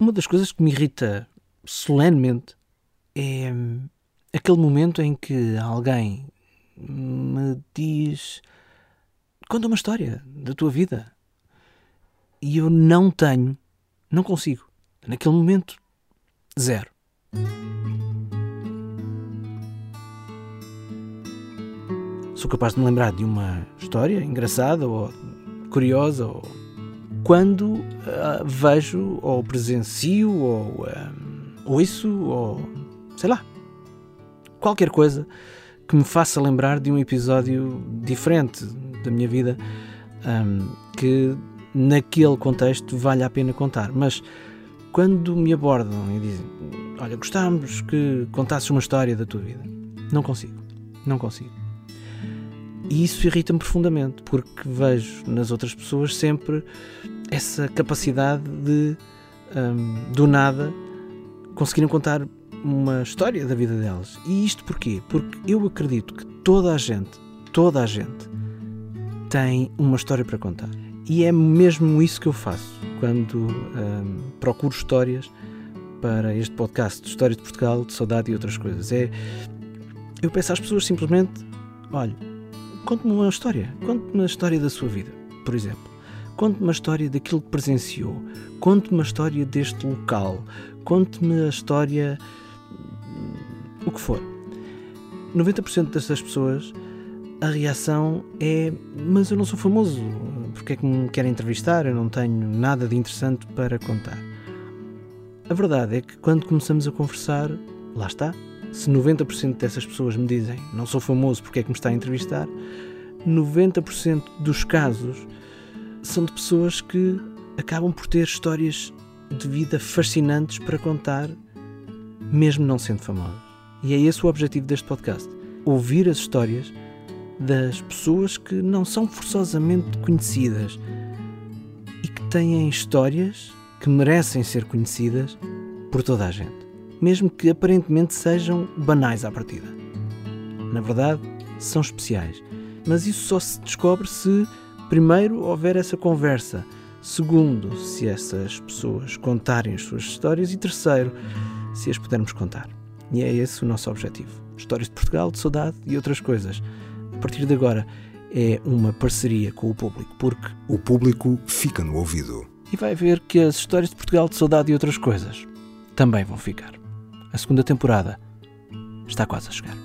Uma das coisas que me irrita solenemente é hum, aquele momento em que alguém me diz: Conta uma história da tua vida. E eu não tenho, não consigo. Naquele momento, zero. Sou capaz de me lembrar de uma história engraçada ou curiosa ou quando uh, vejo ou presencio ou uh, ouço ou sei lá qualquer coisa que me faça lembrar de um episódio diferente da minha vida um, que naquele contexto vale a pena contar. Mas quando me abordam e dizem olha gostávamos que contasses uma história da tua vida. Não consigo. Não consigo e isso irrita-me profundamente, porque vejo nas outras pessoas sempre essa capacidade de, um, do nada, conseguirem contar uma história da vida delas. E isto porquê? Porque eu acredito que toda a gente, toda a gente, tem uma história para contar. E é mesmo isso que eu faço quando um, procuro histórias para este podcast de História de Portugal, de Saudade e outras coisas. É, eu peço às pessoas simplesmente: olha, Conte-me uma história. Conte-me a história da sua vida, por exemplo. Conte-me a história daquilo que presenciou. Conte-me a história deste local. Conte-me a história. o que for. 90% dessas pessoas, a reação é: Mas eu não sou famoso. Porque é que me querem entrevistar? Eu não tenho nada de interessante para contar. A verdade é que quando começamos a conversar, lá está, se 90% dessas pessoas me dizem não sou famoso porque é que me está a entrevistar, 90% dos casos são de pessoas que acabam por ter histórias de vida fascinantes para contar, mesmo não sendo famosos. E é esse o objetivo deste podcast: ouvir as histórias das pessoas que não são forçosamente conhecidas e que têm histórias que merecem ser conhecidas por toda a gente mesmo que aparentemente sejam banais à partida. Na verdade, são especiais, mas isso só se descobre se, primeiro, houver essa conversa, segundo, se essas pessoas contarem as suas histórias e, terceiro, se as pudermos contar. E é esse o nosso objetivo. Histórias de Portugal, de saudade e outras coisas. A partir de agora, é uma parceria com o público, porque o público fica no ouvido. E vai ver que as histórias de Portugal, de saudade e outras coisas também vão ficar. A segunda temporada está quase a chegar.